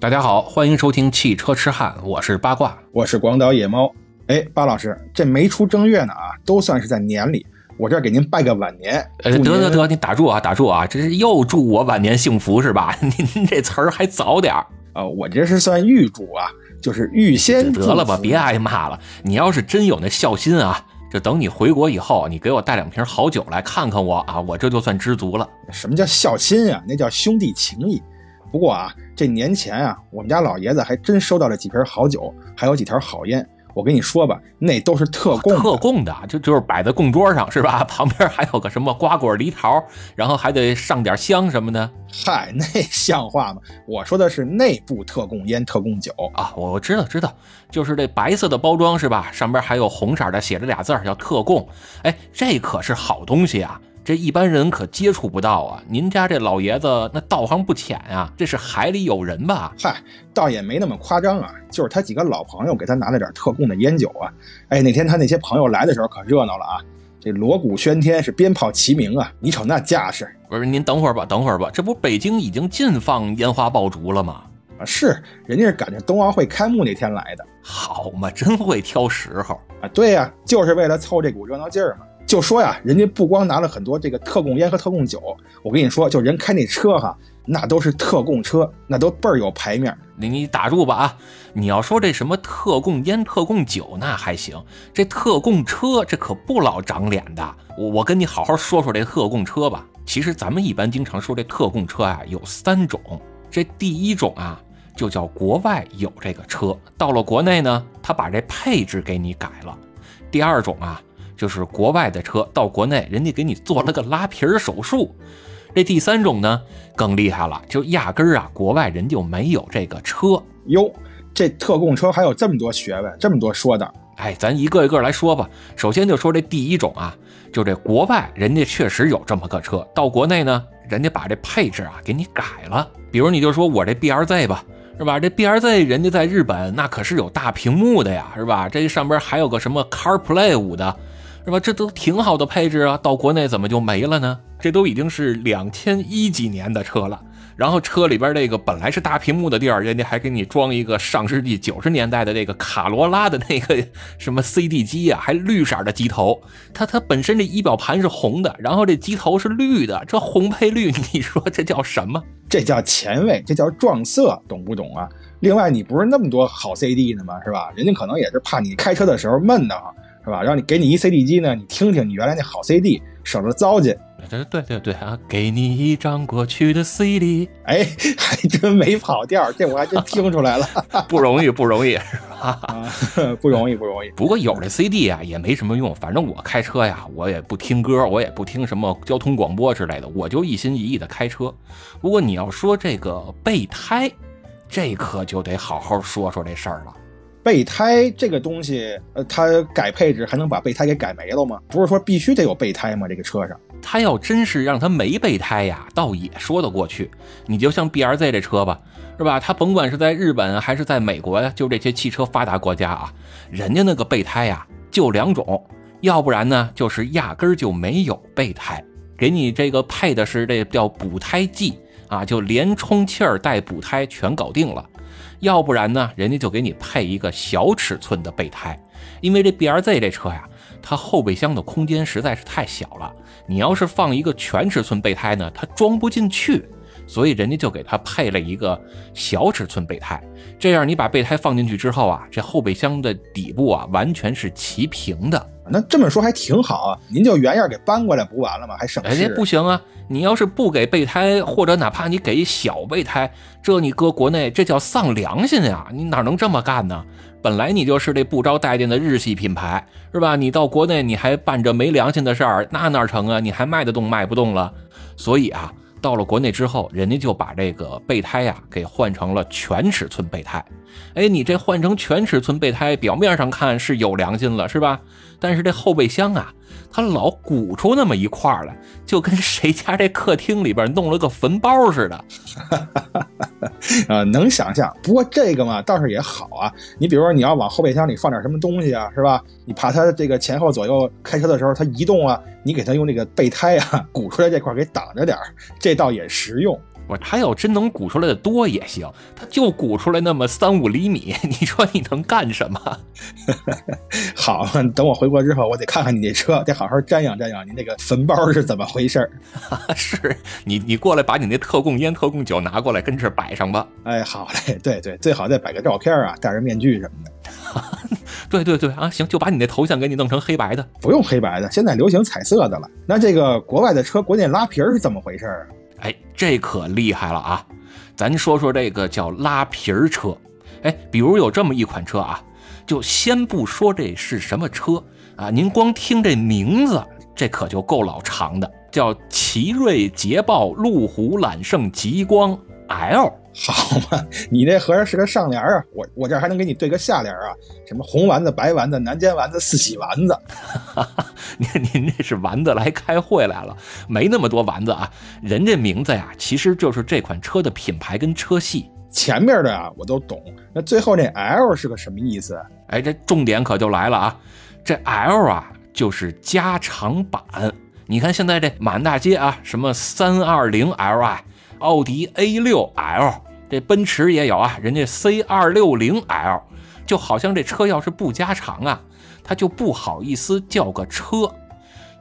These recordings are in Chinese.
大家好，欢迎收听汽车痴汉，我是八卦，我是广岛野猫。哎，巴老师，这没出正月呢啊，都算是在年里。我这儿给您拜个晚年。呃，得得得，你打住啊，打住啊，这是又祝我晚年幸福是吧？您这词儿还早点儿啊，我这是算预祝啊，就是预先。得了吧，别挨骂了。你要是真有那孝心啊，就等你回国以后，你给我带两瓶好酒来看看我啊，我这就算知足了。什么叫孝心啊？那叫兄弟情谊。不过啊，这年前啊，我们家老爷子还真收到了几瓶好酒，还有几条好烟。我跟你说吧，那都是特供，特供的，就就是摆在供桌上是吧？旁边还有个什么瓜果梨桃，然后还得上点香什么的。嗨，那像话吗？我说的是内部特供烟、特供酒啊。我知道，知道，就是这白色的包装是吧？上边还有红色的，写着俩字叫特供。哎，这可是好东西啊。这一般人可接触不到啊！您家这老爷子那道行不浅呀，这是海里有人吧？嗨，倒也没那么夸张啊，就是他几个老朋友给他拿了点特供的烟酒啊。哎，那天他那些朋友来的时候可热闹了啊，这锣鼓喧天，是鞭炮齐鸣啊！你瞅那架势，不是？您等会儿吧，等会儿吧，这不北京已经禁放烟花爆竹了吗？啊，是，人家是赶着冬奥会开幕那天来的。好嘛，真会挑时候啊！对呀，就是为了凑这股热闹劲儿嘛。就说呀，人家不光拿了很多这个特供烟和特供酒，我跟你说，就人开那车哈，那都是特供车，那都倍儿有牌面。你你打住吧啊！你要说这什么特供烟、特供酒那还行，这特供车这可不老长脸的。我我跟你好好说说这特供车吧。其实咱们一般经常说这特供车啊，有三种。这第一种啊，就叫国外有这个车，到了国内呢，他把这配置给你改了。第二种啊。就是国外的车到国内，人家给你做了个拉皮儿手术。这第三种呢更厉害了，就压根儿啊，国外人就没有这个车哟。这特供车还有这么多学问，这么多说的。哎，咱一个一个来说吧。首先就说这第一种啊，就这国外人家确实有这么个车，到国内呢，人家把这配置啊给你改了。比如你就说我这 B R Z 吧，是吧？这 B R Z 人家在日本那可是有大屏幕的呀，是吧？这上边还有个什么 Car Play 五的。是吧？这都挺好的配置啊，到国内怎么就没了呢？这都已经是两千一几年的车了，然后车里边那个本来是大屏幕的地儿，人家还给你装一个上世纪九十年代的那个卡罗拉的那个什么 CD 机啊，还绿色的机头。它它本身这仪表盘是红的，然后这机头是绿的，这红配绿，你说这叫什么？这叫前卫，这叫撞色，懂不懂啊？另外，你不是那么多好 CD 呢吗？是吧？人家可能也是怕你开车的时候闷的慌。是吧？让你给你一 CD 机呢，你听听你原来那好 CD，省着糟践。对对对对啊！给你一张过去的 CD，哎，还真没跑调，这我还真听出来了。不容易，不容易，是吧？不容易，不容易。不过有这 CD 啊，也没什么用。反正我开车呀，我也不听歌，我也不听什么交通广播之类的，我就一心一意的开车。不过你要说这个备胎，这可就得好好说说这事儿了。备胎这个东西，呃，它改配置还能把备胎给改没了吗？不是说必须得有备胎吗？这个车上，它要真是让它没备胎呀，倒也说得过去。你就像 B R Z 这车吧，是吧？它甭管是在日本还是在美国呀，就这些汽车发达国家啊，人家那个备胎呀就两种，要不然呢就是压根儿就没有备胎，给你这个配的是这叫补胎剂啊，就连充气儿带补胎全搞定了。要不然呢，人家就给你配一个小尺寸的备胎，因为这 B R Z 这车呀，它后备箱的空间实在是太小了。你要是放一个全尺寸备胎呢，它装不进去，所以人家就给它配了一个小尺寸备胎。这样你把备胎放进去之后啊，这后备箱的底部啊，完全是齐平的。那这么说还挺好啊，您就原样给搬过来不完了吗？还省事。哎，不行啊！你要是不给备胎，或者哪怕你给小备胎，这你搁国内这叫丧良心呀！你哪能这么干呢？本来你就是这不招待见的日系品牌，是吧？你到国内你还办着没良心的事儿，那哪成啊？你还卖得动卖不动了？所以啊。到了国内之后，人家就把这个备胎呀给换成了全尺寸备胎。哎，你这换成全尺寸备胎，表面上看是有良心了，是吧？但是这后备箱啊，它老鼓出那么一块来，就跟谁家这客厅里边弄了个坟包似的。啊，能想象。不过这个嘛，倒是也好啊。你比如说，你要往后备箱里放点什么东西啊，是吧？你怕它这个前后左右开车的时候它移动啊，你给它用这个备胎啊 鼓出来这块给挡着点这倒也实用。我说他要真能鼓出来的多也行，他就鼓出来那么三五厘米，你说你能干什么？好，等我回国之后，我得看看你这车，得好好瞻仰瞻仰你那个坟包是怎么回事儿。是你，你过来把你那特供烟、特供酒拿过来，跟这摆上吧。哎，好嘞，对对，最好再摆个照片啊，戴着面具什么的。对对对啊，行，就把你那头像给你弄成黑白的，不用黑白的，现在流行彩色的了。那这个国外的车国内拉皮儿是怎么回事啊？哎，这可厉害了啊！咱说说这个叫拉皮儿车。哎，比如有这么一款车啊，就先不说这是什么车啊，您光听这名字，这可就够老长的，叫奇瑞捷豹路虎揽胜极光 L。好嘛，你那合着是个上联啊，我我这还能给你对个下联啊，什么红丸子、白丸子、南煎丸子、四喜丸子。您您这是丸子来开会来了？没那么多丸子啊，人这名字呀，其实就是这款车的品牌跟车系。前面的啊我都懂，那最后那 L 是个什么意思？哎，这重点可就来了啊，这 L 啊就是加长版。你看现在这满大街啊，什么三二零 Li、奥迪 A 六 L。这奔驰也有啊，人家 C 二六零 L，就好像这车要是不加长啊，他就不好意思叫个车。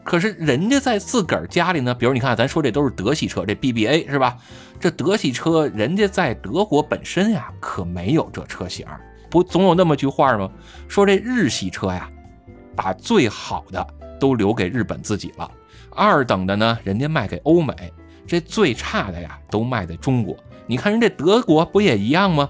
可是人家在自个儿家里呢，比如你看，咱说这都是德系车，这 BBA 是吧？这德系车，人家在德国本身呀，可没有这车型。不总有那么句话吗？说这日系车呀，把最好的都留给日本自己了，二等的呢，人家卖给欧美，这最差的呀，都卖在中国。你看人这德国不也一样吗？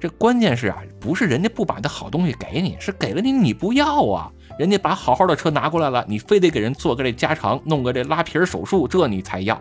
这关键是啊，不是人家不把那好东西给你，是给了你你不要啊。人家把好好的车拿过来了，你非得给人做个这加长，弄个这拉皮儿手术，这你才要，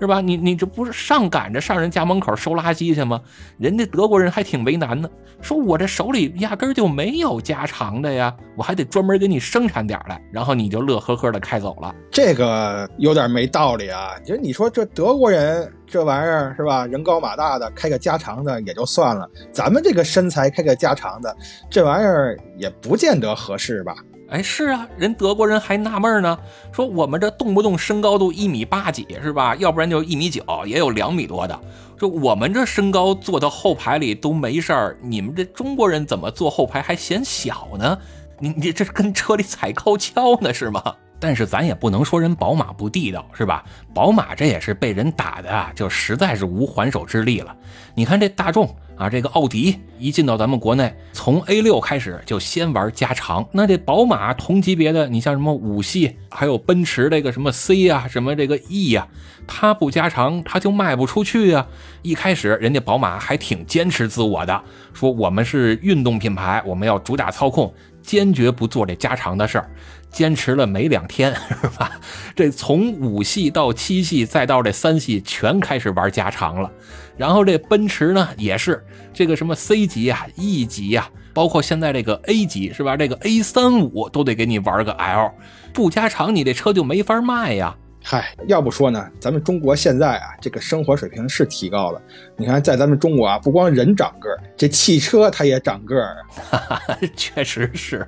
是吧？你你这不是上赶着上人家门口收垃圾去吗？人家德国人还挺为难的，说我这手里压根就没有加长的呀，我还得专门给你生产点来，然后你就乐呵呵的开走了。这个有点没道理啊！就你说这德国人这玩意儿是吧？人高马大的，开个加长的也就算了，咱们这个身材开个加长的，这玩意儿也不见得合适吧？哎，是啊，人德国人还纳闷呢，说我们这动不动身高都一米八几是吧？要不然就一米九，也有两米多的。说我们这身高坐到后排里都没事儿，你们这中国人怎么坐后排还嫌小呢？你你这跟车里踩高跷呢是吗？但是咱也不能说人宝马不地道是吧？宝马这也是被人打的啊，就实在是无还手之力了。你看这大众。啊，这个奥迪一进到咱们国内，从 A 六开始就先玩加长。那这宝马同级别的，你像什么五系，还有奔驰这个什么 C 呀，什么这个 E 呀，它不加长，它就卖不出去啊。一开始人家宝马还挺坚持自我的，说我们是运动品牌，我们要主打操控，坚决不做这加长的事儿。坚持了没两天，是吧？这从五系到七系，再到这三系，全开始玩加长了。然后这奔驰呢，也是这个什么 C 级啊、E 级呀，包括现在这个 A 级，是吧？这个 A 三五都得给你玩个 L，不加长你这车就没法卖呀。嗨，要不说呢，咱们中国现在啊，这个生活水平是提高了。你看，在咱们中国啊，不光人长个儿，这汽车它也长个儿啊。确实是。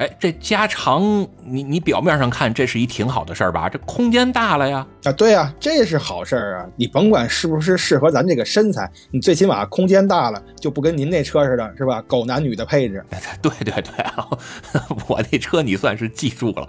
哎，这加长，你你表面上看这是一挺好的事儿吧？这空间大了呀！啊，对呀，这是好事儿啊！你甭管是不是适合咱这个身材，你最起码空间大了，就不跟您那车似的，是吧？狗男女的配置。对对对啊，我那车你算是记住了。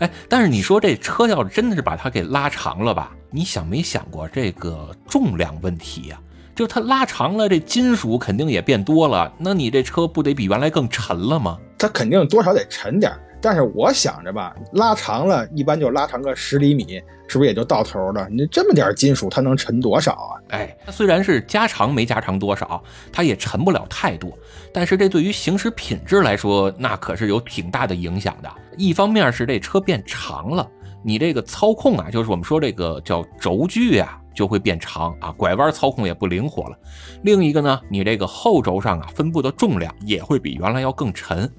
哎，但是你说这车要真的是把它给拉长了吧？你想没想过这个重量问题呀？就它拉长了，这金属肯定也变多了，那你这车不得比原来更沉了吗？它肯定多少得沉点但是我想着吧，拉长了一般就拉长个十厘米，是不是也就到头了？你这么点金属，它能沉多少啊？哎，它虽然是加长没加长多少，它也沉不了太多，但是这对于行驶品质来说，那可是有挺大的影响的。一方面是这车变长了，你这个操控啊，就是我们说这个叫轴距啊。就会变长啊，拐弯操控也不灵活了。另一个呢，你这个后轴上啊分布的重量也会比原来要更沉。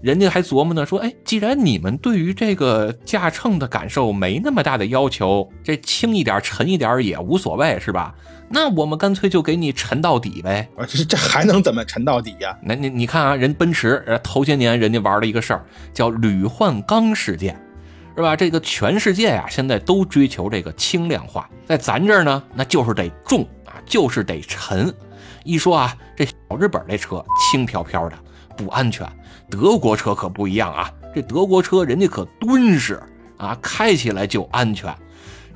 人家还琢磨呢，说，哎，既然你们对于这个驾乘的感受没那么大的要求，这轻一点、沉一点也无所谓，是吧？那我们干脆就给你沉到底呗。啊，这这还能怎么沉到底呀？那你你看啊，人奔驰头些年人家玩了一个事儿，叫铝换钢事件。是吧？这个全世界呀，现在都追求这个轻量化，在咱这儿呢，那就是得重啊，就是得沉。一说啊，这小日本这车轻飘飘的，不安全。德国车可不一样啊，这德国车人家可敦实啊，开起来就安全。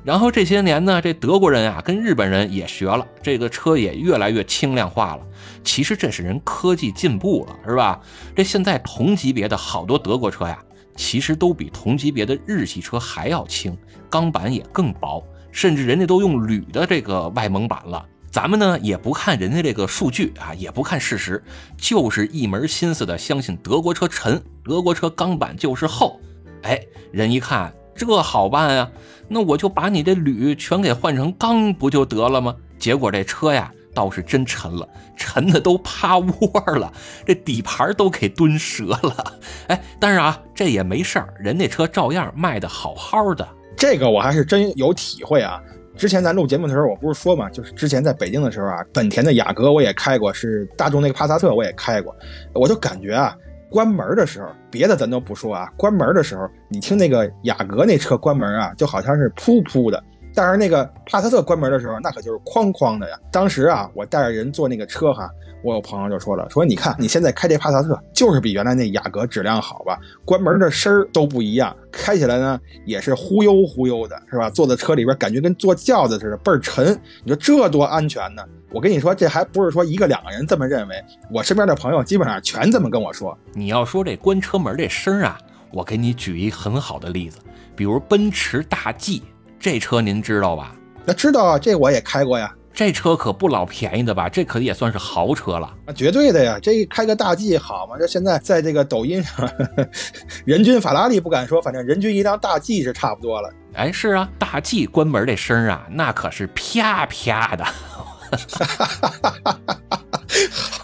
然后这些年呢，这德国人啊跟日本人也学了，这个车也越来越轻量化了。其实这是人科技进步了，是吧？这现在同级别的好多德国车呀，其实都比同级别的日系车还要轻，钢板也更薄，甚至人家都用铝的这个外蒙板了。咱们呢也不看人家这个数据啊，也不看事实，就是一门心思的相信德国车沉，德国车钢板就是厚。哎，人一看这好办呀，那我就把你这铝全给换成钢不就得了吗？结果这车呀倒是真沉了，沉的都趴窝了，这底盘都给蹲折了。哎，但是啊这也没事儿，人那车照样卖的好好的。这个我还是真有体会啊。之前咱录节目的时候，我不是说嘛，就是之前在北京的时候啊，本田的雅阁我也开过，是大众那个帕萨特我也开过，我就感觉啊，关门的时候，别的咱都不说啊，关门的时候，你听那个雅阁那车关门啊，就好像是噗噗的。但是那个帕萨特关门的时候，那可就是哐哐的呀。当时啊，我带着人坐那个车哈，我有朋友就说了，说你看你现在开这帕萨特，就是比原来那雅阁质量好吧？关门的声儿都不一样，开起来呢也是忽悠忽悠的，是吧？坐在车里边感觉跟坐轿子似的，倍儿沉。你说这多安全呢？我跟你说，这还不是说一个两个人这么认为，我身边的朋友基本上全这么跟我说。你要说这关车门这声啊，我给你举一很好的例子，比如奔驰大 G。这车您知道吧？那知道啊，这我也开过呀。这车可不老便宜的吧？这可也算是豪车了啊，绝对的呀。这开个大 G 好吗？这现在在这个抖音上，人均法拉利不敢说，反正人均一辆大 G 是差不多了。哎，是啊，大 G 关门这声啊，那可是啪啪的，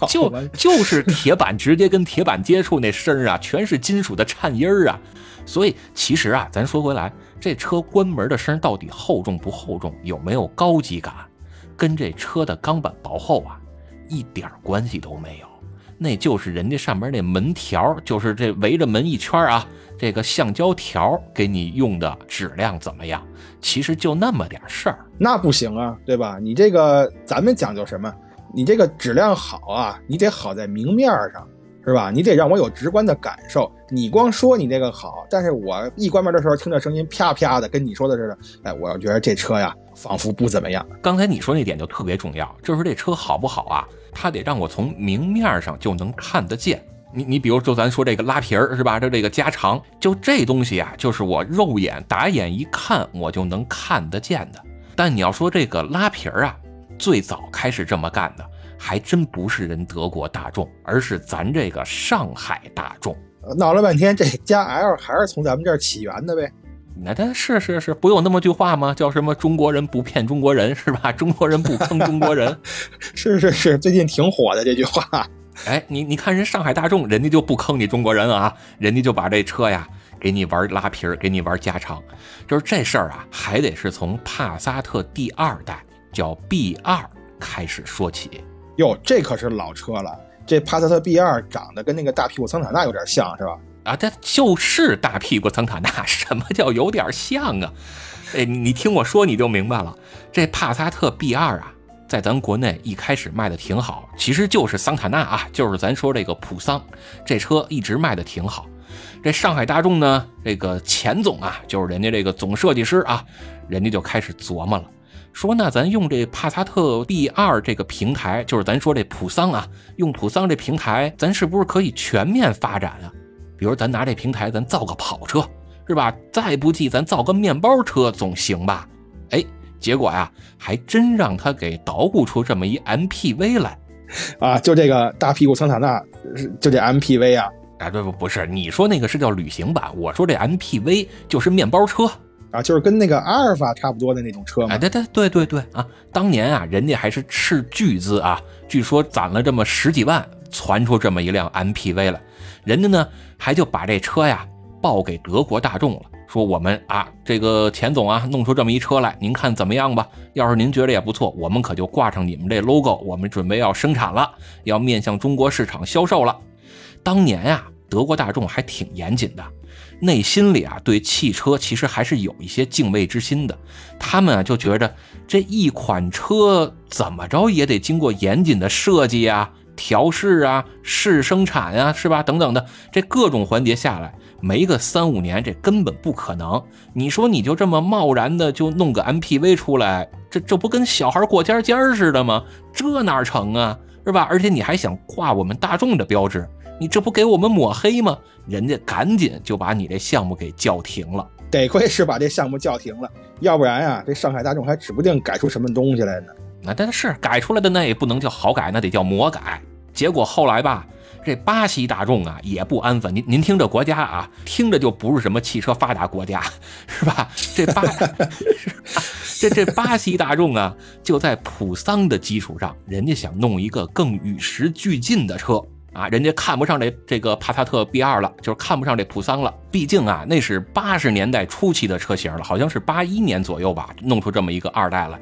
就就是铁板直接跟铁板接触那声啊，全是金属的颤音儿啊。所以其实啊，咱说回来，这车关门的声到底厚重不厚重，有没有高级感，跟这车的钢板薄厚啊，一点关系都没有。那就是人家上面那门条，就是这围着门一圈啊，这个橡胶条给你用的质量怎么样？其实就那么点事儿。那不行啊，对吧？你这个咱们讲究什么？你这个质量好啊，你得好在明面上。是吧？你得让我有直观的感受。你光说你这个好，但是我一关门的时候听着声音啪啪的，跟你说的似的。哎，我觉得这车呀，仿佛不怎么样。刚才你说那点就特别重要，就是这车好不好啊？它得让我从明面上就能看得见。你你比如就咱说这个拉皮儿是吧？这这个加长，就这东西啊，就是我肉眼打眼一看我就能看得见的。但你要说这个拉皮儿啊，最早开始这么干的。还真不是人德国大众，而是咱这个上海大众。闹了半天，这加 L 还是从咱们这儿起源的呗？那他是是是，不有那么句话吗？叫什么“中国人不骗中国人”是吧？中国人不坑中国人，是是是，最近挺火的这句话。哎，你你看人上海大众，人家就不坑你中国人啊，人家就把这车呀给你玩拉皮儿，给你玩加长。就是这事儿啊，还得是从帕萨特第二代叫 B 二开始说起。哟，这可是老车了。这帕萨特 B 二长得跟那个大屁股桑塔纳有点像，是吧？啊，它就是大屁股桑塔纳。什么叫有点像啊？哎，你听我说，你就明白了。这帕萨特 B 二啊，在咱国内一开始卖的挺好，其实就是桑塔纳啊，就是咱说这个普桑，这车一直卖的挺好。这上海大众呢，这个钱总啊，就是人家这个总设计师啊，人家就开始琢磨了。说那咱用这帕萨特 B 二这个平台，就是咱说这普桑啊，用普桑这平台，咱是不是可以全面发展啊？比如咱拿这平台，咱造个跑车，是吧？再不济，咱造个面包车总行吧？哎，结果呀，还真让他给捣鼓出这么一 MPV 来，啊，就这个大屁股桑塔纳，就这 MPV 啊？啊，不不不是，你说那个是叫旅行版，我说这 MPV 就是面包车。啊，就是跟那个阿尔法差不多的那种车嘛。哎，对对对对对啊！当年啊，人家还是斥巨资啊，据说攒了这么十几万，传出这么一辆 MPV 来。人家呢，还就把这车呀报给德国大众了，说我们啊，这个钱总啊，弄出这么一车来，您看怎么样吧？要是您觉得也不错，我们可就挂上你们这 logo，我们准备要生产了，要面向中国市场销售了。当年呀，德国大众还挺严谨的。内心里啊对汽车其实还是有一些敬畏之心的。他们啊就觉着这一款车怎么着也得经过严谨的设计啊、调试啊、试生产啊，是吧？等等的这各种环节下来，没个三五年，这根本不可能。你说你就这么贸然的就弄个 MPV 出来，这这不跟小孩过家家似的吗？这哪成啊？是吧？而且你还想挂我们大众的标志，你这不给我们抹黑吗？人家赶紧就把你这项目给叫停了。得亏是把这项目叫停了，要不然呀，这上海大众还指不定改出什么东西来呢。那但是改出来的那也不能叫好改，那得叫魔改。结果后来吧，这巴西大众啊也不安分。您您听这国家啊，听着就不是什么汽车发达国家，是吧？这巴。这这巴西大众啊，就在普桑的基础上，人家想弄一个更与时俱进的车啊，人家看不上这这个帕萨特 B 二了，就是看不上这普桑了。毕竟啊，那是八十年代初期的车型了，好像是八一年左右吧，弄出这么一个二代了。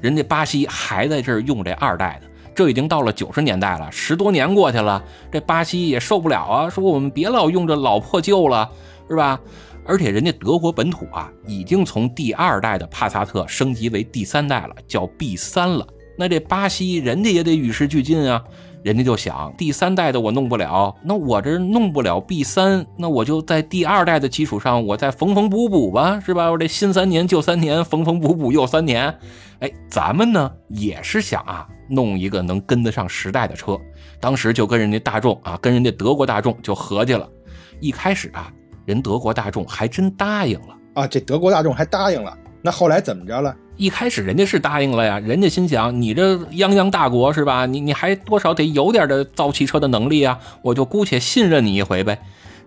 人家巴西还在这儿用这二代的，这已经到了九十年代了，十多年过去了，这巴西也受不了啊，说我们别老用这老破旧了，是吧？而且人家德国本土啊，已经从第二代的帕萨特升级为第三代了，叫 B 三了。那这巴西人家也得与时俱进啊，人家就想第三代的我弄不了，那我这弄不了 B 三，那我就在第二代的基础上，我再缝缝补补吧，是吧？我这新三年旧三年，缝缝补补又三年。哎，咱们呢也是想啊，弄一个能跟得上时代的车。当时就跟人家大众啊，跟人家德国大众就合计了，一开始啊。人德国大众还真答应了啊！这德国大众还答应了，那后来怎么着了？一开始人家是答应了呀，人家心想你这泱泱大国是吧？你你还多少得有点的造汽车的能力啊，我就姑且信任你一回呗。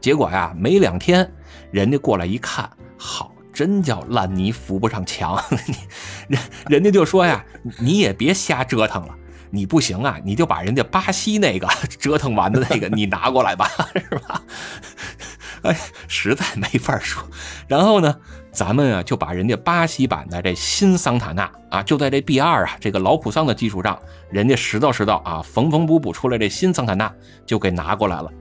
结果呀，没两天，人家过来一看，好，真叫烂泥扶不上墙。人人家就说呀，你也别瞎折腾了，你不行啊，你就把人家巴西那个 折腾完的那个你拿过来吧，是吧？哎，实在没法说。然后呢，咱们啊就把人家巴西版的这新桑塔纳啊，就在这 B 二啊这个老普桑的基础上，人家拾掇拾掇啊，缝缝补补出来这新桑塔纳就给拿过来了。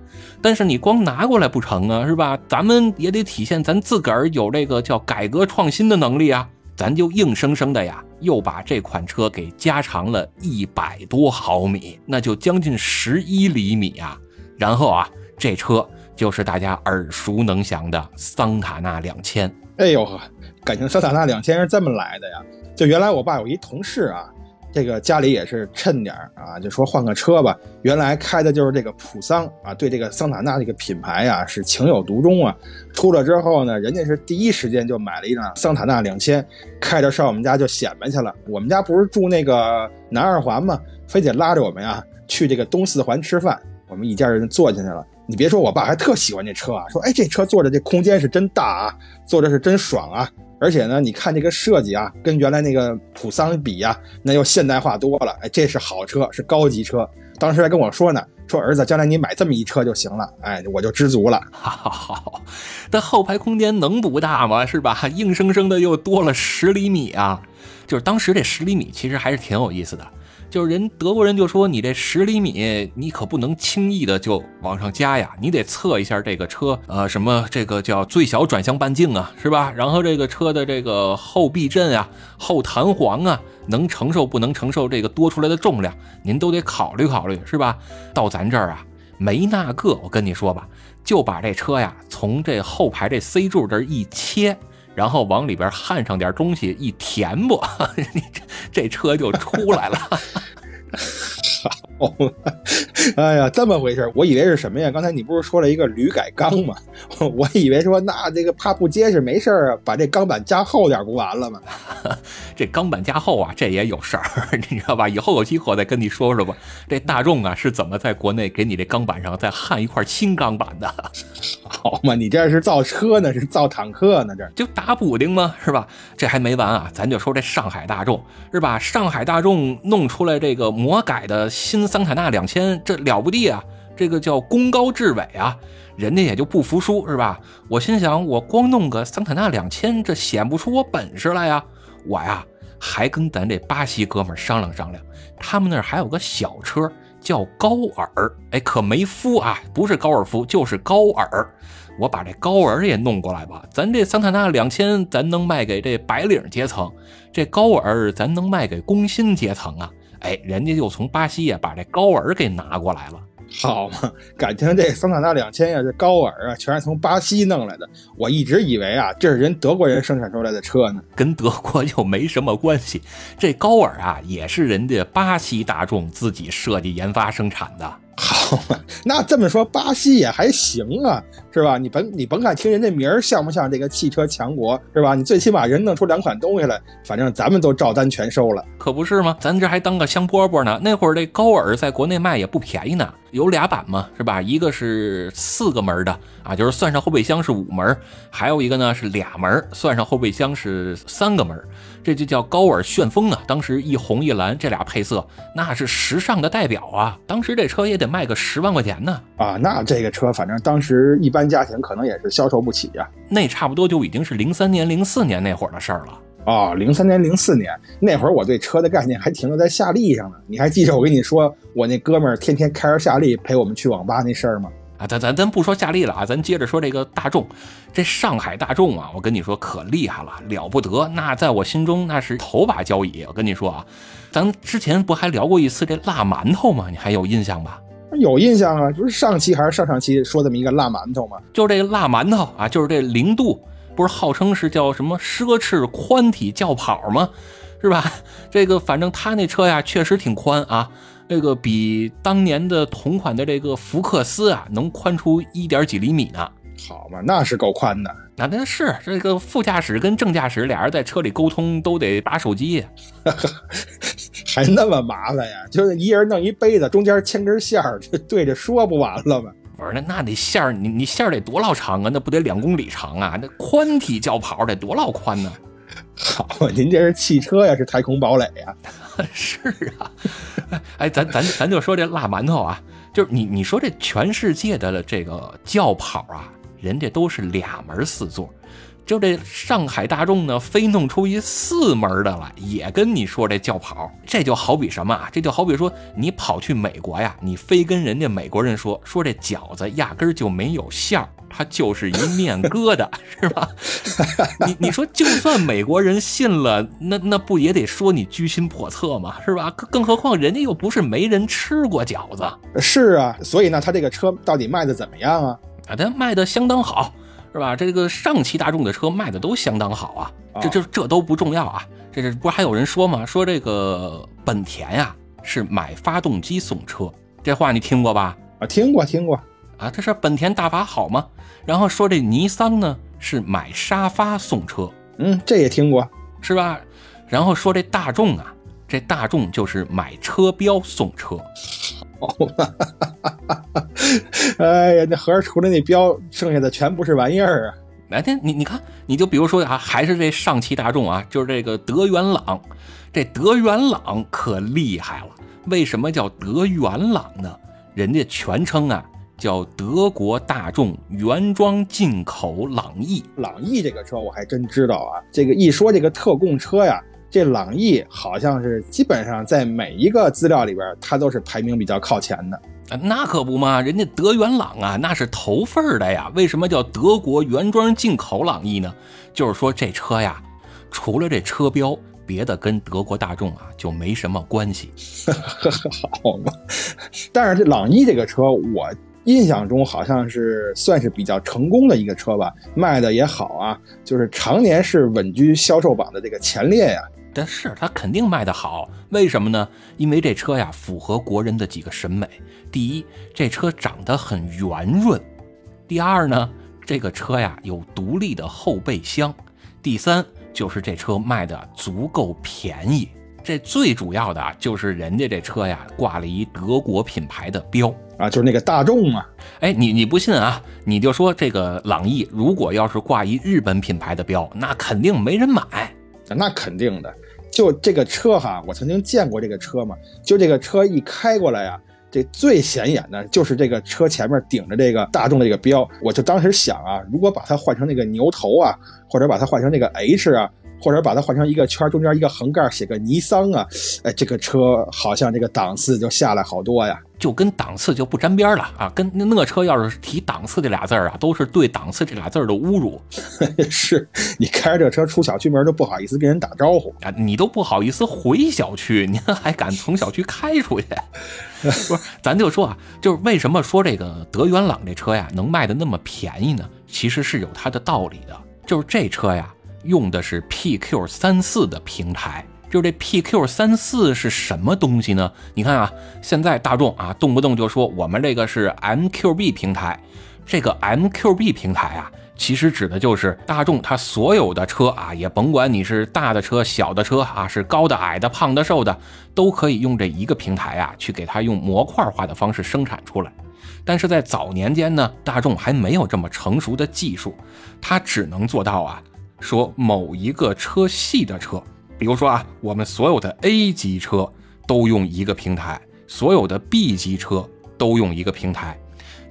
但是你光拿过来不成啊，是吧？咱们也得体现咱自个儿有这个叫改革创新的能力啊。咱就硬生生的呀，又把这款车给加长了一百多毫米，那就将近十一厘米啊。然后啊，这车。就是大家耳熟能详的桑塔纳两千。哎呦呵，感情桑塔纳两千是这么来的呀？就原来我爸有一同事啊，这个家里也是趁点啊，就说换个车吧。原来开的就是这个普桑啊，对这个桑塔纳这个品牌啊是情有独钟啊。出了之后呢，人家是第一时间就买了一辆桑塔纳两千，开着上我们家就显摆去了。我们家不是住那个南二环吗？非得拉着我们呀去这个东四环吃饭，我们一家人坐进去了。你别说，我爸还特喜欢这车啊，说哎，这车坐着这空间是真大啊，坐着是真爽啊，而且呢，你看这个设计啊，跟原来那个普桑比呀，那又现代化多了，哎，这是好车，是高级车。当时还跟我说呢，说儿子，将来你买这么一车就行了，哎，我就知足了。好，好，但后排空间能不大吗？是吧？硬生生的又多了十厘米啊，就是当时这十厘米其实还是挺有意思的。就是人德国人就说你这十厘米，你可不能轻易的就往上加呀，你得测一下这个车，呃，什么这个叫最小转向半径啊，是吧？然后这个车的这个后避震啊、后弹簧啊，能承受不能承受这个多出来的重量，您都得考虑考虑，是吧？到咱这儿啊，没那个，我跟你说吧，就把这车呀从这后排这 C 柱这儿一切。然后往里边焊上点东西一填补，这这车就出来了。好，哎呀，这么回事我以为是什么呀？刚才你不是说了一个铝改钢吗？我以为说那这个怕不结实没事啊，把这钢板加厚点不完了吗？这钢板加厚啊，这也有事儿，你知道吧？以后有机会我再跟你说说吧。这大众啊是怎么在国内给你这钢板上再焊一块新钢板的？好嘛，你这是造车呢，是造坦克呢？这就打补丁吗？是吧？这还没完啊，咱就说这上海大众是吧？上海大众弄出来这个魔改的新桑塔纳两千，这了不地啊！这个叫功高至伟啊，人家也就不服输是吧？我心想，我光弄个桑塔纳两千，这显不出我本事来呀！我呀，还跟咱这巴西哥们商量商量，他们那儿还有个小车。叫高尔，哎，可没夫啊，不是高尔夫，就是高尔。我把这高尔也弄过来吧。咱这桑塔纳两千，咱能卖给这白领阶层；这高尔，咱能卖给工薪阶层啊。哎，人家又从巴西呀把这高尔给拿过来了。好嘛，感情这桑塔纳两千呀，这高尔啊，全是从巴西弄来的。我一直以为啊，这是人德国人生产出来的车呢，跟德国又没什么关系。这高尔啊，也是人家巴西大众自己设计研发生产的。好吧，那这么说巴西也还行啊，是吧？你甭你甭看听人家名儿像不像这个汽车强国，是吧？你最起码人弄出两款东西来，反正咱们都照单全收了，可不是吗？咱这还当个香饽饽呢。那会儿这高尔在国内卖也不便宜呢，有俩版嘛，是吧？一个是四个门的啊，就是算上后备箱是五门，还有一个呢是俩门，算上后备箱是三个门。这就叫高尔旋风啊！当时一红一蓝这俩配色，那是时尚的代表啊！当时这车也得卖个十万块钱呢！啊，那这个车反正当时一般家庭可能也是销售不起呀。那差不多就已经是零三年、零四年那会儿的事儿了。啊，零三年、零四年那会儿，我对车的概念还停留在夏利上呢。你还记着我跟你说，我那哥们儿天天开着夏利陪我们去网吧那事儿吗？啊，咱咱咱不说夏利了啊，咱接着说这个大众，这上海大众啊，我跟你说可厉害了，了不得，那在我心中那是头把交椅。我跟你说啊，咱之前不还聊过一次这辣馒头吗？你还有印象吧？有印象啊，不是上期还是上上期说这么一个辣馒头吗？就这个辣馒头啊，就是这零度，不是号称是叫什么奢侈宽体轿跑吗？是吧？这个反正他那车呀，确实挺宽啊。这个比当年的同款的这个福克斯啊，能宽出一点几厘米呢。好嘛，那是够宽的。那那是这个副驾驶跟正驾驶俩人在车里沟通都得打手机，还那么麻烦呀？就是一人弄一杯子，中间牵根线儿，就对着说不完了吗？不是，那那得线儿，你你线儿得多老长啊？那不得两公里长啊？那宽体轿跑得多老宽呢？好，您这是汽车呀，是太空堡垒呀？是啊，哎，咱咱咱就说这辣馒头啊，就是你你说这全世界的这个轿跑啊，人家都是俩门四座，就这上海大众呢，非弄出一四门的来，也跟你说这轿跑，这就好比什么啊？这就好比说你跑去美国呀，你非跟人家美国人说说这饺子压根儿就没有馅儿。它就是一面疙瘩，是吧？你你说，就算美国人信了，那那不也得说你居心叵测吗？是吧？更更何况人家又不是没人吃过饺子。是啊，所以呢，他这个车到底卖的怎么样啊？啊，他卖的相当好，是吧？这个上汽大众的车卖的都相当好啊。这这这都不重要啊。这这不是还有人说吗？说这个本田呀是买发动机送车，这话你听过吧？啊，听过听过。啊，他说本田大法好吗？然后说这尼桑呢是买沙发送车，嗯，这也听过是吧？然后说这大众啊，这大众就是买车标送车，好吧？哎呀，那合着除了那标，剩下的全不是玩意儿啊！哎，天，你你看，你就比如说啊，还是这上汽大众啊，就是这个德元朗，这德元朗可厉害了。为什么叫德元朗呢？人家全称啊。叫德国大众原装进口朗逸，朗逸这个车我还真知道啊。这个一说这个特供车呀，这朗逸好像是基本上在每一个资料里边，它都是排名比较靠前的。那可不嘛，人家德元朗啊，那是头份的呀。为什么叫德国原装进口朗逸呢？就是说这车呀，除了这车标，别的跟德国大众啊就没什么关系。好嘛，但是这朗逸这个车我。印象中好像是算是比较成功的一个车吧，卖的也好啊，就是常年是稳居销售榜的这个前列呀。但是它肯定卖得好，为什么呢？因为这车呀符合国人的几个审美。第一，这车长得很圆润；第二呢，这个车呀有独立的后备箱；第三，就是这车卖的足够便宜。这最主要的就是人家这车呀挂了一德国品牌的标。啊，就是那个大众啊！哎，你你不信啊？你就说这个朗逸，如果要是挂一日本品牌的标，那肯定没人买。那肯定的。就这个车哈，我曾经见过这个车嘛。就这个车一开过来呀，这最显眼的就是这个车前面顶着这个大众的这个标。我就当时想啊，如果把它换成那个牛头啊，或者把它换成那个 H 啊。或者把它换成一个圈，中间一个横盖，写个尼桑啊，哎，这个车好像这个档次就下来好多呀。就跟档次就不沾边了啊！跟那那车要是提档次这俩字儿啊，都是对档次这俩字儿的侮辱。是你开着这车出小区门都不好意思跟人打招呼啊，你都不好意思回小区，您还敢从小区开出去？不是，咱就说啊，就是为什么说这个德元朗这车呀能卖的那么便宜呢？其实是有它的道理的，就是这车呀用的是 PQ 三四的平台。就这 PQ 三四是什么东西呢？你看啊，现在大众啊，动不动就说我们这个是 MQB 平台。这个 MQB 平台啊，其实指的就是大众它所有的车啊，也甭管你是大的车、小的车啊，是高的、矮的、胖的、瘦的，都可以用这一个平台啊，去给它用模块化的方式生产出来。但是在早年间呢，大众还没有这么成熟的技术，它只能做到啊，说某一个车系的车。比如说啊，我们所有的 A 级车都用一个平台，所有的 B 级车都用一个平台。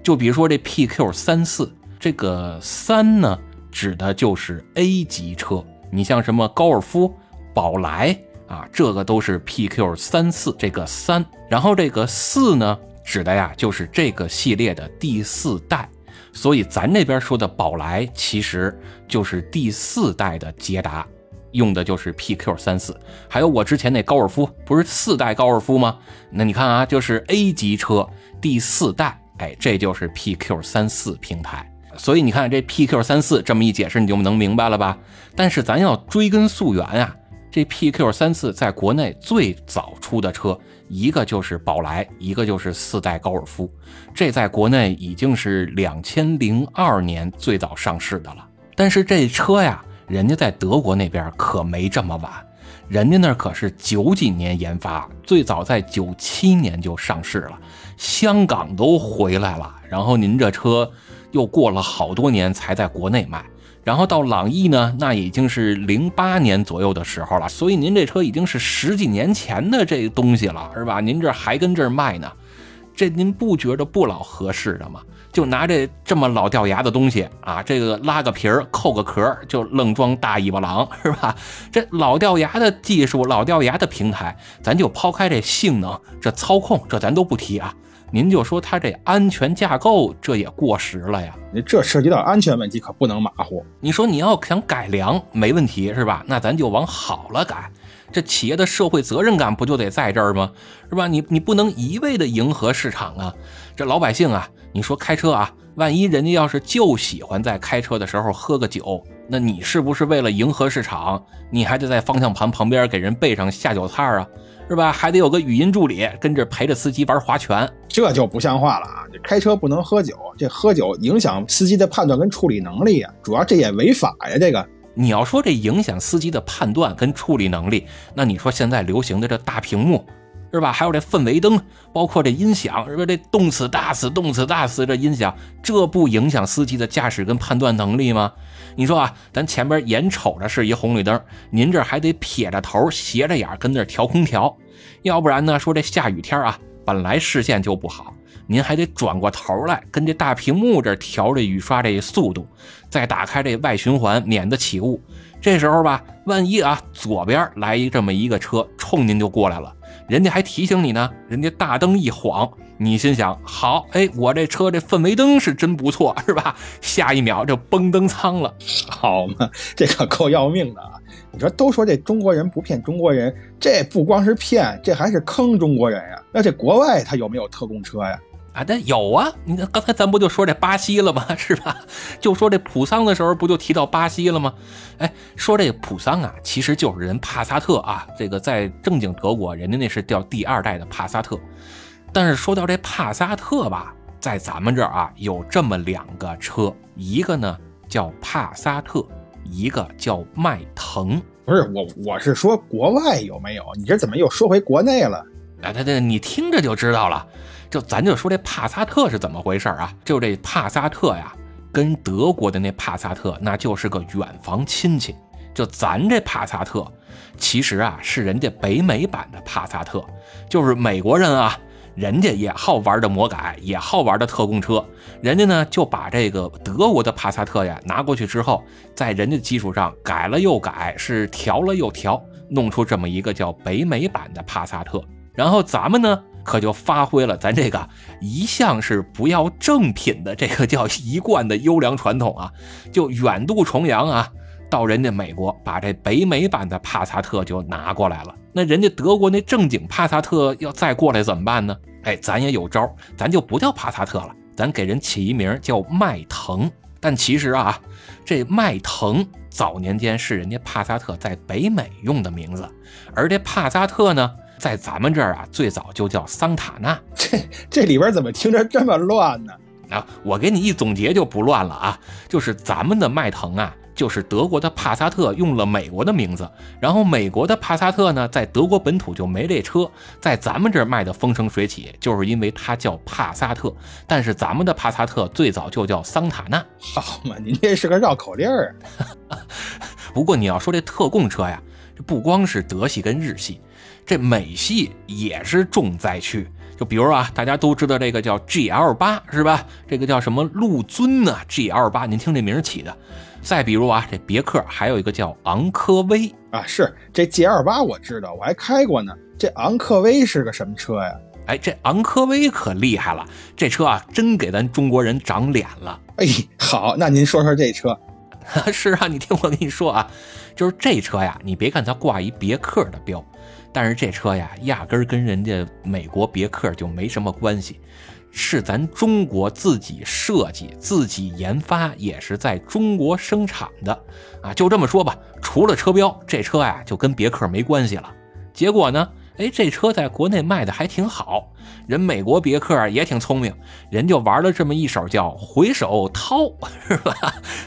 就比如说这 PQ 三四，这个三呢，指的就是 A 级车。你像什么高尔夫、宝来啊，这个都是 PQ 三四这个三。然后这个四呢，指的呀就是这个系列的第四代。所以咱这边说的宝来，其实就是第四代的捷达。用的就是 PQ 三四，还有我之前那高尔夫，不是四代高尔夫吗？那你看啊，就是 A 级车第四代，哎，这就是 PQ 三四平台。所以你看这 PQ 三四这么一解释，你就能明白了吧？但是咱要追根溯源啊，这 PQ 三四在国内最早出的车，一个就是宝来，一个就是四代高尔夫，这在国内已经是两千零二年最早上市的了。但是这车呀。人家在德国那边可没这么晚，人家那可是九几年研发，最早在九七年就上市了，香港都回来了，然后您这车又过了好多年才在国内卖，然后到朗逸呢，那已经是零八年左右的时候了，所以您这车已经是十几年前的这东西了，是吧？您这还跟这儿卖呢，这您不觉着不老合适的吗？就拿这这么老掉牙的东西啊，这个拉个皮儿、扣个壳就愣装大尾巴狼是吧？这老掉牙的技术、老掉牙的平台，咱就抛开这性能、这操控，这咱都不提啊。您就说它这安全架构，这也过时了呀。你这涉及到安全问题，可不能马虎。你说你要想改良，没问题是吧？那咱就往好了改。这企业的社会责任感不就得在这儿吗？是吧？你你不能一味的迎合市场啊。这老百姓啊。你说开车啊，万一人家要是就喜欢在开车的时候喝个酒，那你是不是为了迎合市场，你还得在方向盘旁边给人备上下酒菜啊，是吧？还得有个语音助理跟着陪着司机玩划拳，这就不像话了啊！这开车不能喝酒，这喝酒影响司机的判断跟处理能力啊，主要这也违法呀。这个你要说这影响司机的判断跟处理能力，那你说现在流行的这大屏幕。是吧？还有这氛围灯，包括这音响，是吧？这动次大次，动次大次，这音响，这不影响司机的驾驶跟判断能力吗？你说啊，咱前边眼瞅着是一红绿灯，您这还得撇着头，斜着眼跟那调空调，要不然呢，说这下雨天啊，本来视线就不好，您还得转过头来跟这大屏幕这调这雨刷这速度，再打开这外循环，免得起雾。这时候吧，万一啊，左边来一这么一个车冲您就过来了。人家还提醒你呢，人家大灯一晃，你心想好，哎，我这车这氛围灯是真不错，是吧？下一秒就崩灯舱了，好嘛，这可够要命的啊！你说都说这中国人不骗中国人，这不光是骗，这还是坑中国人呀。那这国外他有没有特供车呀？那有啊！你看刚才咱不就说这巴西了吗？是吧？就说这普桑的时候，不就提到巴西了吗？哎，说这普桑啊，其实就是人帕萨特啊。这个在正经德国，人家那是叫第二代的帕萨特。但是说到这帕萨特吧，在咱们这儿啊，有这么两个车，一个呢叫帕萨特，一个叫迈腾。不是我，我是说国外有没有？你这怎么又说回国内了？哎，对对，你听着就知道了。就咱就说这帕萨特是怎么回事啊？就这帕萨特呀，跟德国的那帕萨特那就是个远房亲戚。就咱这帕萨特，其实啊是人家北美版的帕萨特，就是美国人啊，人家也好玩的魔改，也好玩的特供车，人家呢就把这个德国的帕萨特呀拿过去之后，在人家基础上改了又改，是调了又调，弄出这么一个叫北美版的帕萨特。然后咱们呢？可就发挥了咱这个一向是不要正品的这个叫一贯的优良传统啊，就远渡重洋啊，到人家美国把这北美版的帕萨特就拿过来了。那人家德国那正经帕萨特要再过来怎么办呢？哎，咱也有招，咱就不叫帕萨特了，咱给人起一名叫迈腾。但其实啊，这迈腾早年间是人家帕萨特在北美用的名字，而这帕萨特呢，在咱们这儿啊，最早就叫桑塔纳。这这里边怎么听着这么乱呢？啊，我给你一总结就不乱了啊，就是咱们的迈腾啊。就是德国的帕萨特用了美国的名字，然后美国的帕萨特呢，在德国本土就没这车，在咱们这儿卖的风生水起，就是因为它叫帕萨特。但是咱们的帕萨特最早就叫桑塔纳。好嘛，您这是个绕口令儿。不过你要说这特供车呀，这不光是德系跟日系，这美系也是重灾区。就比如啊，大家都知道这个叫 GL 八是吧？这个叫什么陆尊呢？GL 八，您听这名起的。再比如啊，这别克还有一个叫昂科威啊，是这 GL 八我知道，我还开过呢。这昂科威是个什么车呀？哎，这昂科威可厉害了，这车啊，真给咱中国人长脸了。哎，好，那您说说这车。是啊，你听我跟你说啊，就是这车呀，你别看它挂一别克的标，但是这车呀，压根儿跟人家美国别克就没什么关系。是咱中国自己设计、自己研发，也是在中国生产的啊！就这么说吧，除了车标，这车呀就跟别克没关系了。结果呢？哎，这车在国内卖的还挺好，人美国别克也挺聪明，人就玩了这么一手叫回手掏，是吧？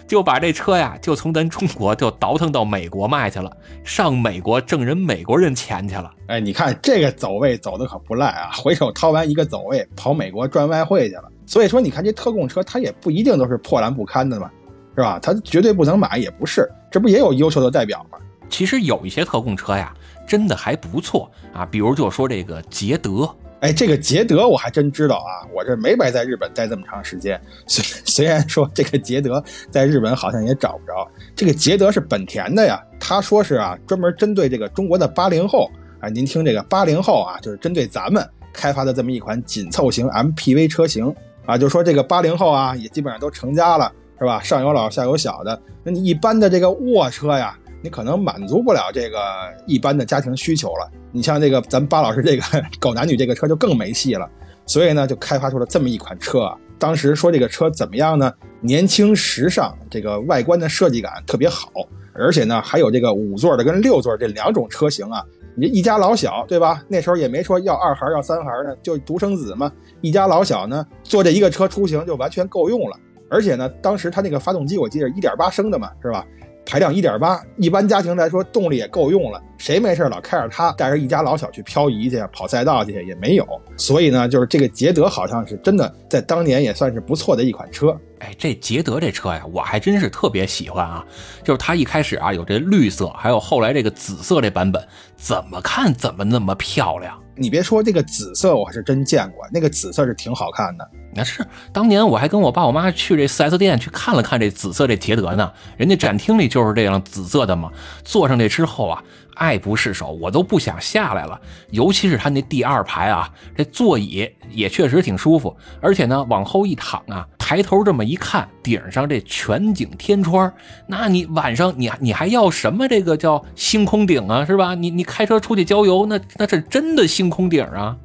就把这车呀，就从咱中国就倒腾到美国卖去了，上美国挣人美国人钱去了。哎，你看这个走位走的可不赖啊，回手掏完一个走位，跑美国赚外汇去了。所以说，你看这特供车，它也不一定都是破烂不堪的嘛，是吧？它绝对不能买也不是，这不也有优秀的代表吗？其实有一些特供车呀。真的还不错啊，比如就说这个捷德，哎，这个捷德我还真知道啊，我这没白在日本待这么长时间。虽虽然说这个捷德在日本好像也找不着，这个捷德是本田的呀。他说是啊，专门针对这个中国的八零后啊，您听这个八零后啊，就是针对咱们开发的这么一款紧凑型 MPV 车型啊，就说这个八零后啊，也基本上都成家了，是吧？上有老下有小的，那你一般的这个卧车呀。你可能满足不了这个一般的家庭需求了。你像这个咱巴老师这个 狗男女这个车就更没戏了。所以呢，就开发出了这么一款车啊。当时说这个车怎么样呢？年轻时尚，这个外观的设计感特别好，而且呢还有这个五座的跟六座这两种车型啊。你这一家老小对吧？那时候也没说要二孩要三孩的，就独生子嘛。一家老小呢坐这一个车出行就完全够用了。而且呢，当时它那个发动机我记得一点八升的嘛，是吧？排量一点八，一般家庭来说动力也够用了。谁没事老开着它带着一家老小去漂移去、跑赛道去也没有。所以呢，就是这个捷德好像是真的在当年也算是不错的一款车。哎，这捷德这车呀，我还真是特别喜欢啊。就是它一开始啊有这绿色，还有后来这个紫色这版本，怎么看怎么那么漂亮。你别说这个紫色，我还是真见过，那个紫色是挺好看的。那是当年我还跟我爸我妈去这 4S 店去看了看这紫色这捷德呢，人家展厅里就是这样紫色的嘛。坐上这之后啊，爱不释手，我都不想下来了。尤其是它那第二排啊，这座椅也确实挺舒服，而且呢，往后一躺啊，抬头这么一看，顶上这全景天窗，那你晚上你你还要什么这个叫星空顶啊，是吧？你你开车出去郊游，那那是真的星空顶啊。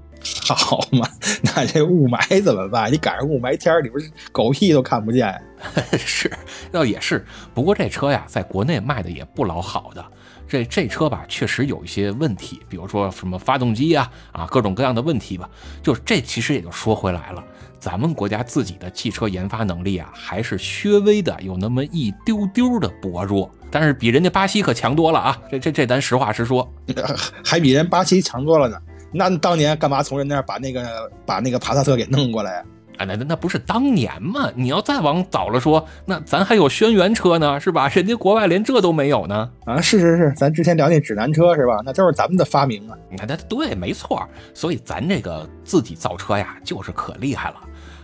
好嘛，那这雾霾怎么办？你赶上雾霾天你不是狗屁都看不见？是，倒也是。不过这车呀，在国内卖的也不老好的。这这车吧，确实有一些问题，比如说什么发动机呀，啊，各种各样的问题吧。就这其实也就说回来了，咱们国家自己的汽车研发能力啊，还是略微的有那么一丢丢的薄弱。但是比人家巴西可强多了啊！这这这，咱实话实说，还比人巴西强多了呢。那当年干嘛从人那儿把那个把那个帕萨特给弄过来呀？啊，那那那不是当年吗？你要再往早了说，那咱还有轩辕车呢，是吧？人家国外连这都没有呢。啊，是是是，咱之前聊那指南车是吧？那都是咱们的发明啊。你看，那对，没错。所以咱这个自己造车呀，就是可厉害了。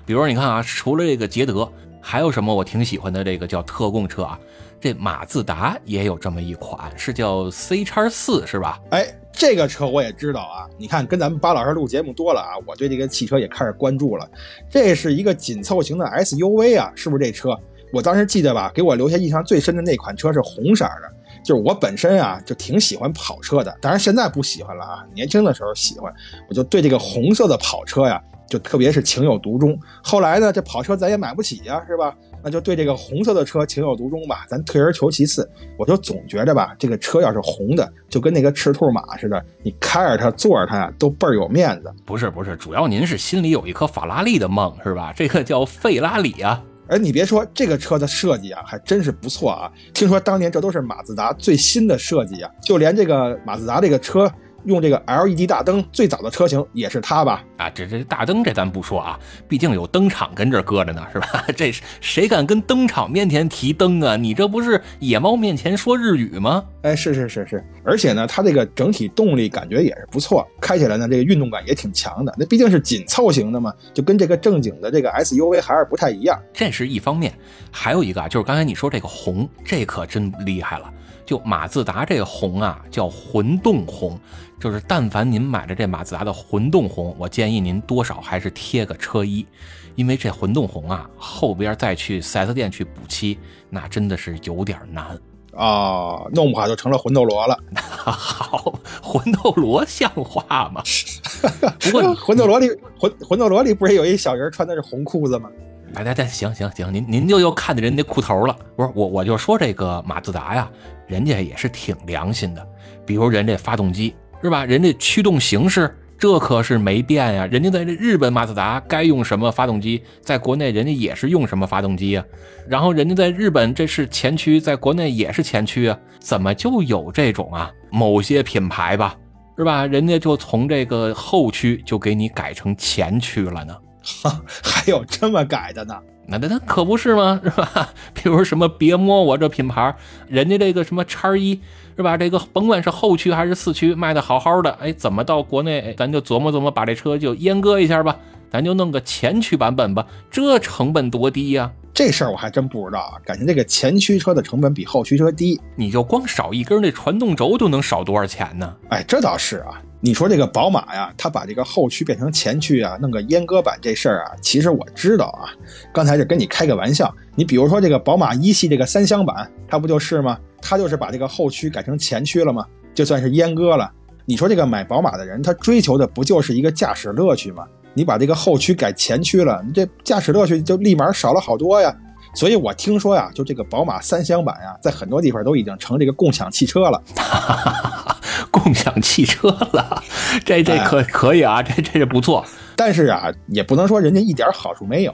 比如你看啊，除了这个捷德，还有什么我挺喜欢的？这个叫特供车啊，这马自达也有这么一款，是叫 C 叉四是吧？哎。这个车我也知道啊。你看，跟咱们巴老师录节目多了啊，我对这个汽车也开始关注了。这是一个紧凑型的 SUV 啊，是不是这车？我当时记得吧，给我留下印象最深的那款车是红色的。就是我本身啊，就挺喜欢跑车的，当然现在不喜欢了啊。年轻的时候喜欢，我就对这个红色的跑车呀，就特别是情有独钟。后来呢，这跑车咱也买不起呀，是吧？那就对这个红色的车情有独钟吧。咱退而求其次，我就总觉着吧，这个车要是红的，就跟那个赤兔马似的，你开着它、坐着它呀，都倍儿有面子。不是不是，主要您是心里有一颗法拉利的梦，是吧？这个叫费拉里啊。哎，你别说这个车的设计啊，还真是不错啊！听说当年这都是马自达最新的设计啊，就连这个马自达这个车。用这个 LED 大灯，最早的车型也是它吧？啊，这这大灯这咱不说啊，毕竟有灯厂跟这搁着呢，是吧？这谁敢跟灯厂面前提灯啊？你这不是野猫面前说日语吗？哎，是是是是，而且呢，它这个整体动力感觉也是不错，开起来呢，这个运动感也挺强的。那毕竟是紧凑型的嘛，就跟这个正经的这个 SUV 还是不太一样。这是一方面，还有一个啊，就是刚才你说这个红，这可真厉害了。就马自达这个红啊，叫混动红，就是但凡您买了这马自达的混动红，我建议您多少还是贴个车衣，因为这混动红啊，后边再去 4S 店去补漆，那真的是有点难啊，弄不好就成了魂斗罗了。好，魂斗罗像话吗？不过魂 斗罗里魂魂斗罗里不是有一小人穿的是红裤子吗？来来来，行行行，您您就又看见人家裤头了。不是我我就说这个马自达呀。人家也是挺良心的，比如人这发动机是吧？人家驱动形式这可是没变呀。人家在这日本马自达该用什么发动机，在国内人家也是用什么发动机啊。然后人家在日本这是前驱，在国内也是前驱啊。怎么就有这种啊？某些品牌吧，是吧？人家就从这个后驱就给你改成前驱了呢？哈，还有这么改的呢？那那那可不是吗？是吧？比如什么别摸我这品牌，人家这个什么叉一，是吧？这个甭管是后驱还是四驱，卖的好好的，哎，怎么到国内，咱就琢磨琢磨，把这车就阉割一下吧，咱就弄个前驱版本吧，这成本多低呀！这事儿我还真不知道啊，感觉这个前驱车的成本比后驱车低，你就光少一根那传动轴就能少多少钱呢？哎，这倒是啊。你说这个宝马呀，它把这个后驱变成前驱啊，弄个阉割版这事儿啊，其实我知道啊。刚才是跟你开个玩笑。你比如说这个宝马一系这个三厢版，它不就是吗？它就是把这个后驱改成前驱了吗？就算是阉割了。你说这个买宝马的人，他追求的不就是一个驾驶乐趣吗？你把这个后驱改前驱了，你这驾驶乐趣就立马少了好多呀。所以我听说呀，就这个宝马三厢版呀，在很多地方都已经成这个共享汽车了。共享汽车了，这这可可以啊，这这是不错。但是啊，也不能说人家一点好处没有。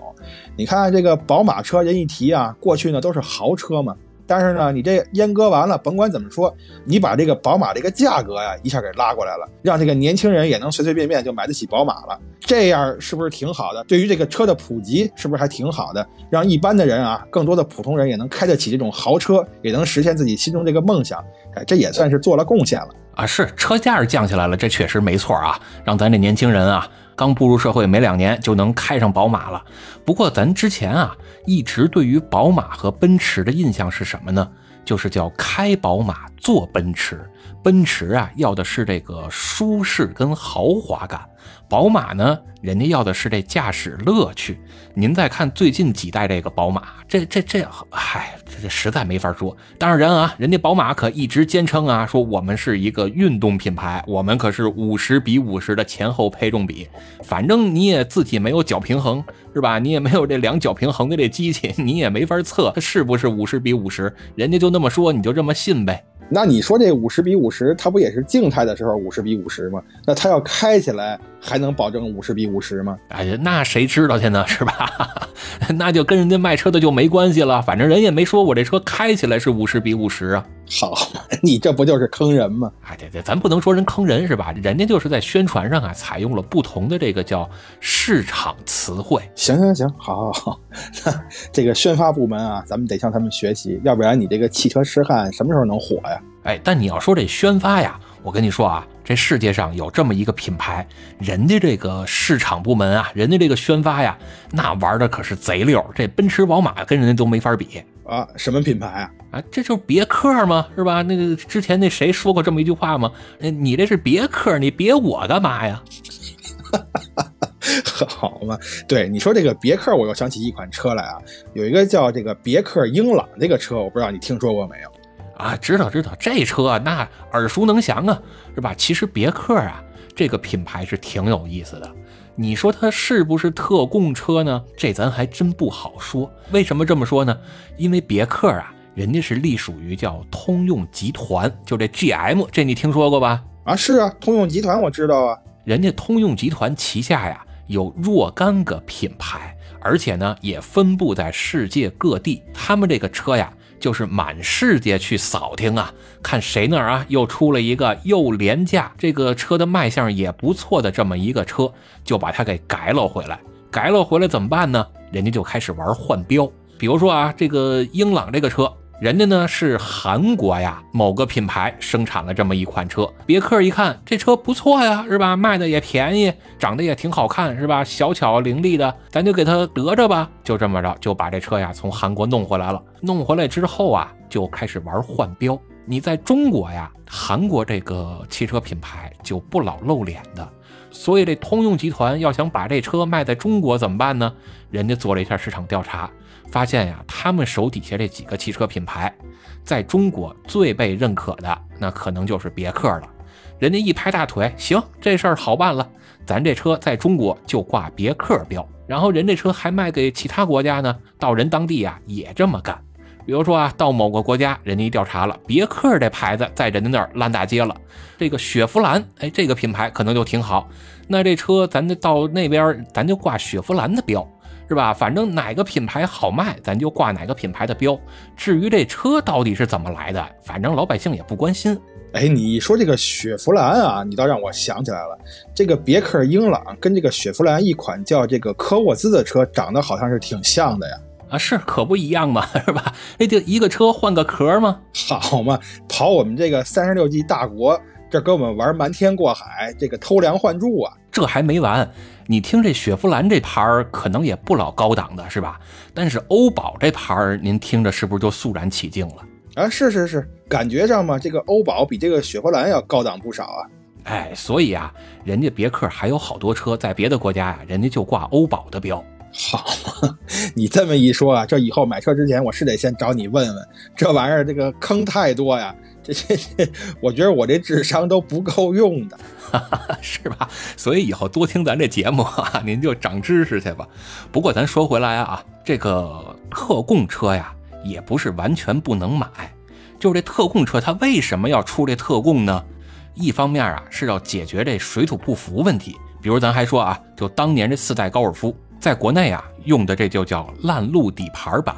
你看这个宝马车，人一提啊，过去呢都是豪车嘛。但是呢，你这阉割完了，甭管怎么说，你把这个宝马这个价格呀一下给拉过来了，让这个年轻人也能随随便便就买得起宝马了。这样是不是挺好的？对于这个车的普及，是不是还挺好的？让一般的人啊，更多的普通人也能开得起这种豪车，也能实现自己心中这个梦想。哎，这也算是做了贡献了啊！是车价降下来了，这确实没错啊，让咱这年轻人啊。刚步入社会没两年就能开上宝马了，不过咱之前啊一直对于宝马和奔驰的印象是什么呢？就是叫开宝马坐奔驰，奔驰啊要的是这个舒适跟豪华感。宝马呢，人家要的是这驾驶乐趣。您再看最近几代这个宝马，这这这，嗨，这这实在没法说。当然啊，人家宝马可一直坚称啊，说我们是一个运动品牌，我们可是五十比五十的前后配重比。反正你也自己没有脚平衡，是吧？你也没有这两脚平衡的这机器，你也没法测它是不是五十比五十。人家就那么说，你就这么信呗。那你说这五十比五十，它不也是静态的时候五十比五十吗？那它要开起来还能保证五十比五十吗？哎呀，那谁知道去呢，是吧？那就跟人家卖车的就没关系了，反正人也没说我这车开起来是五十比五十啊。好，你这不就是坑人吗？哎，对对，咱不能说人坑人是吧？人家就是在宣传上啊，采用了不同的这个叫市场词汇。行行行，好好好，这个宣发部门啊，咱们得向他们学习，要不然你这个汽车痴汉什么时候能火呀？哎，但你要说这宣发呀，我跟你说啊，这世界上有这么一个品牌，人家这个市场部门啊，人家这个宣发呀，那玩的可是贼溜，这奔驰、宝马跟人家都没法比啊。什么品牌啊？啊，这就是别克吗？是吧？那个之前那谁说过这么一句话吗？你这是别克，你别我干嘛呀？好嘛，对你说这个别克，我又想起一款车来啊，有一个叫这个别克英朗这个车，我不知道你听说过没有？啊，知道知道，这车那耳熟能详啊，是吧？其实别克啊，这个品牌是挺有意思的。你说它是不是特供车呢？这咱还真不好说。为什么这么说呢？因为别克啊，人家是隶属于叫通用集团，就这 GM，这你听说过吧？啊，是啊，通用集团我知道啊。人家通用集团旗下呀有若干个品牌，而且呢也分布在世界各地。他们这个车呀。就是满世界去扫听啊，看谁那儿啊又出了一个又廉价，这个车的卖相也不错的这么一个车，就把它给改了回来。改了回来怎么办呢？人家就开始玩换标。比如说啊，这个英朗这个车。人家呢是韩国呀，某个品牌生产了这么一款车，别克一看这车不错呀，是吧？卖的也便宜，长得也挺好看，是吧？小巧伶俐的，咱就给它得着吧。就这么着，就把这车呀从韩国弄回来了。弄回来之后啊，就开始玩换标。你在中国呀，韩国这个汽车品牌就不老露脸的，所以这通用集团要想把这车卖在中国怎么办呢？人家做了一下市场调查。发现呀，他们手底下这几个汽车品牌，在中国最被认可的，那可能就是别克了。人家一拍大腿，行，这事儿好办了，咱这车在中国就挂别克标，然后人这车还卖给其他国家呢，到人当地啊也这么干。比如说啊，到某个国家，人家一调查了，别克这牌子在人家那儿烂大街了，这个雪佛兰，哎，这个品牌可能就挺好，那这车咱就到那边，咱就挂雪佛兰的标。是吧？反正哪个品牌好卖，咱就挂哪个品牌的标。至于这车到底是怎么来的，反正老百姓也不关心。哎，你说这个雪佛兰啊，你倒让我想起来了。这个别克英朗跟这个雪佛兰一款叫这个科沃兹的车长得好像是挺像的呀。啊，是可不一样嘛，是吧？那就一个车换个壳吗？好嘛，跑我们这个三十六计大国。这跟我们玩瞒天过海，这个偷梁换柱啊！这还没完，你听这雪佛兰这牌儿可能也不老高档的是吧？但是欧宝这牌儿，您听着是不是就肃然起敬了？啊，是是是，感觉上嘛，这个欧宝比这个雪佛兰要高档不少啊！哎，所以啊，人家别克还有好多车在别的国家呀，人家就挂欧宝的标。好嘛，你这么一说啊，这以后买车之前我是得先找你问问，这玩意儿这个坑太多呀。这这 这，我觉得我这智商都不够用的，是吧？所以以后多听咱这节目啊，您就长知识去吧。不过咱说回来啊，这个特供车呀，也不是完全不能买。就是这特供车，它为什么要出这特供呢？一方面啊，是要解决这水土不服问题。比如咱还说啊，就当年这四代高尔夫，在国内啊用的这就叫烂路底盘版，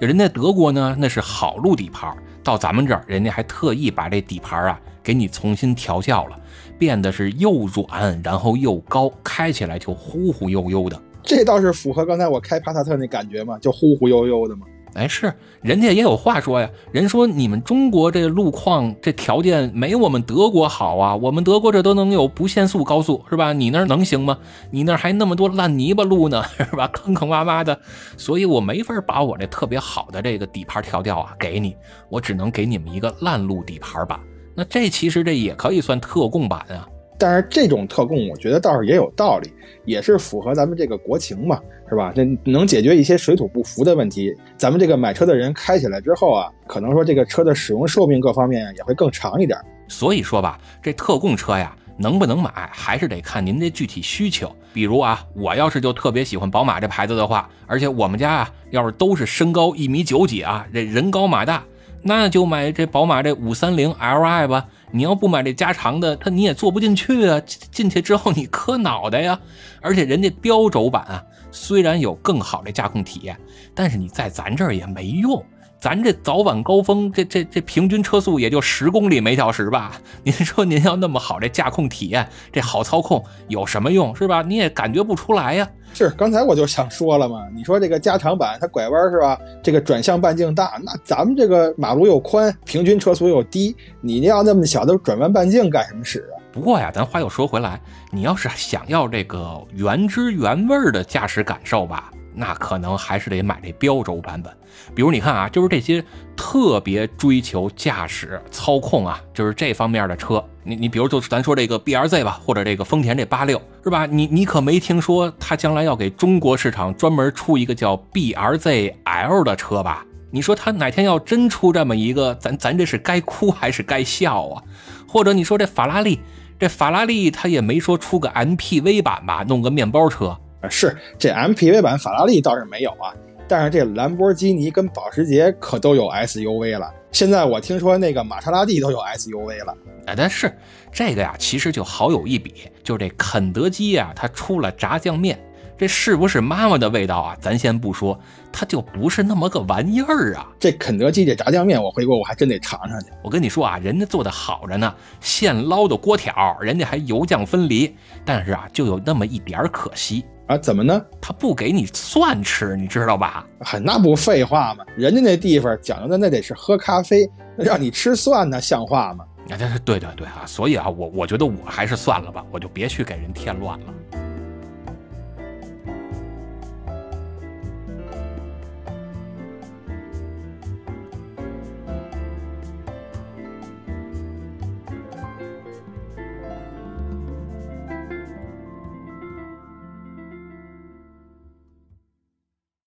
人家德国呢那是好路底盘。到咱们这儿，人家还特意把这底盘啊给你重新调校了，变得是又软，然后又高，开起来就忽忽悠悠的。这倒是符合刚才我开帕萨特那感觉嘛，就忽忽悠悠的嘛。哎，是，人家也有话说呀。人说你们中国这路况这条件没我们德国好啊，我们德国这都能有不限速高速是吧？你那能行吗？你那还那么多烂泥巴路呢是吧？坑坑洼洼的，所以我没法把我这特别好的这个底盘调调啊给你，我只能给你们一个烂路底盘版。那这其实这也可以算特供版啊。但是这种特供，我觉得倒是也有道理，也是符合咱们这个国情嘛，是吧？这能解决一些水土不服的问题。咱们这个买车的人开起来之后啊，可能说这个车的使用寿命各方面也会更长一点。所以说吧，这特供车呀，能不能买，还是得看您的具体需求。比如啊，我要是就特别喜欢宝马这牌子的话，而且我们家啊，要是都是身高一米九几啊，这人高马大，那就买这宝马这五三零 Li 吧。你要不买这加长的，它你也坐不进去啊！进去之后你磕脑袋呀！而且人家标轴版啊，虽然有更好的驾控体验，但是你在咱这儿也没用。咱这早晚高峰，这这这平均车速也就十公里每小时吧？您说您要那么好这驾控体验，这好操控有什么用是吧？你也感觉不出来呀。是，刚才我就想说了嘛，你说这个加长版它拐弯是吧？这个转向半径大，那咱们这个马路又宽，平均车速又低，你要那么小的转弯半径干什么使啊？不过呀，咱话又说回来，你要是想要这个原汁原味的驾驶感受吧，那可能还是得买这标轴版本。比如你看啊，就是这些特别追求驾驶操控啊，就是这方面的车，你你比如就咱说这个 B R Z 吧，或者这个丰田这八六是吧？你你可没听说它将来要给中国市场专门出一个叫 B R Z L 的车吧？你说他哪天要真出这么一个，咱咱这是该哭还是该笑啊？或者你说这法拉利，这法拉利他也没说出个 MPV 版吧，弄个面包车。是这 MPV 版法拉利倒是没有啊，但是这兰博基尼跟保时捷可都有 SUV 了。现在我听说那个玛莎拉蒂都有 SUV 了。哎，但是这个呀，其实就好有一比，就是这肯德基呀，它出了炸酱面。这是不是妈妈的味道啊？咱先不说，它就不是那么个玩意儿啊！这肯德基这炸酱面，我回国我还真得尝尝去。我跟你说啊，人家做的好着呢，现捞的锅条，人家还油酱分离。但是啊，就有那么一点可惜啊，怎么呢？他不给你蒜吃，你知道吧？嗨，那不废话吗？人家那地方讲究的那得是喝咖啡，让你吃蒜呢，像话吗？啊，对对对对啊！所以啊，我我觉得我还是算了吧，我就别去给人添乱了。